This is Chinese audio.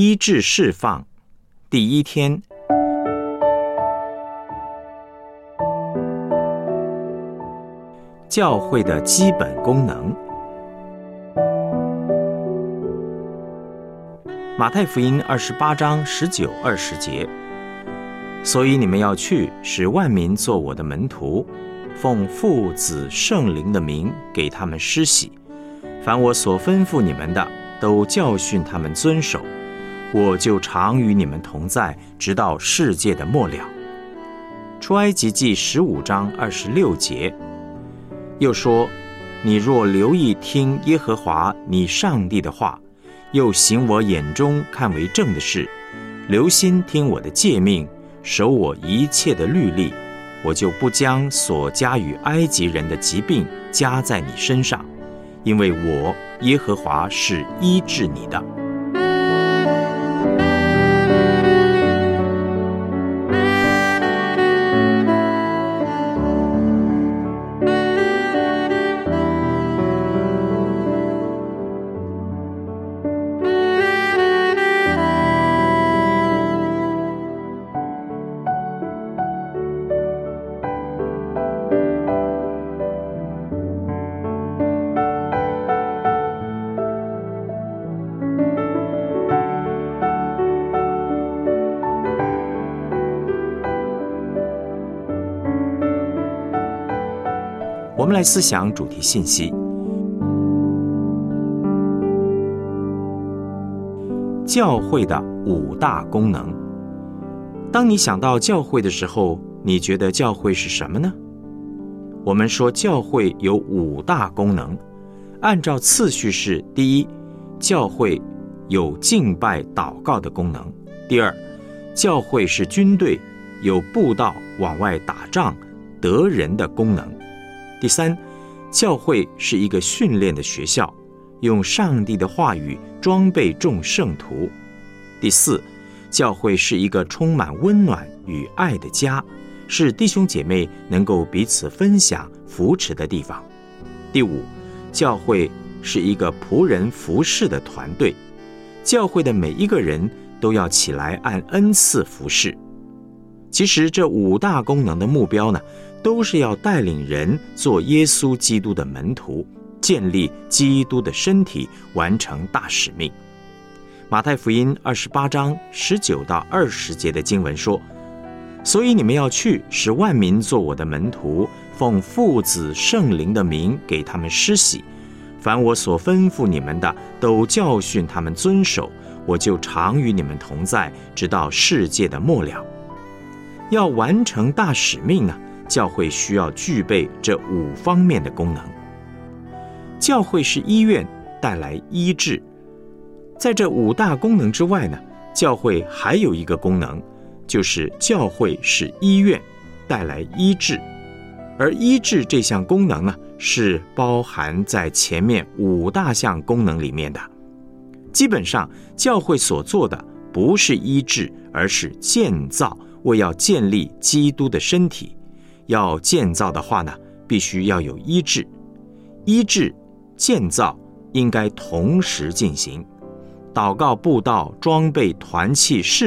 医治释放第一天，教会的基本功能。马太福音二十八章十九、二十节。所以你们要去，使万民做我的门徒，奉父、子、圣灵的名给他们施洗。凡我所吩咐你们的，都教训他们遵守。我就常与你们同在，直到世界的末了。出埃及记十五章二十六节，又说：你若留意听耶和华你上帝的话，又行我眼中看为正的事，留心听我的诫命。守我一切的律例，我就不将所加与埃及人的疾病加在你身上，因为我耶和华是医治你的。我们来思想主题信息：教会的五大功能。当你想到教会的时候，你觉得教会是什么呢？我们说教会有五大功能，按照次序是：第一，教会有敬拜祷告的功能；第二，教会是军队，有布道往外打仗得人的功能。第三，教会是一个训练的学校，用上帝的话语装备众圣徒。第四，教会是一个充满温暖与爱的家，是弟兄姐妹能够彼此分享扶持的地方。第五，教会是一个仆人服侍的团队，教会的每一个人都要起来按恩赐服侍。其实这五大功能的目标呢？都是要带领人做耶稣基督的门徒，建立基督的身体，完成大使命。马太福音二十八章十九到二十节的经文说：“所以你们要去，使万民做我的门徒，奉父子圣灵的名给他们施洗。凡我所吩咐你们的，都教训他们遵守。我就常与你们同在，直到世界的末了。要完成大使命呢？”教会需要具备这五方面的功能。教会是医院，带来医治。在这五大功能之外呢，教会还有一个功能，就是教会是医院，带来医治。而医治这项功能呢，是包含在前面五大项功能里面的。基本上，教会所做的不是医治，而是建造，为要建立基督的身体。要建造的话呢，必须要有医治，医治、建造应该同时进行。祷告、布道、装备、团契、侍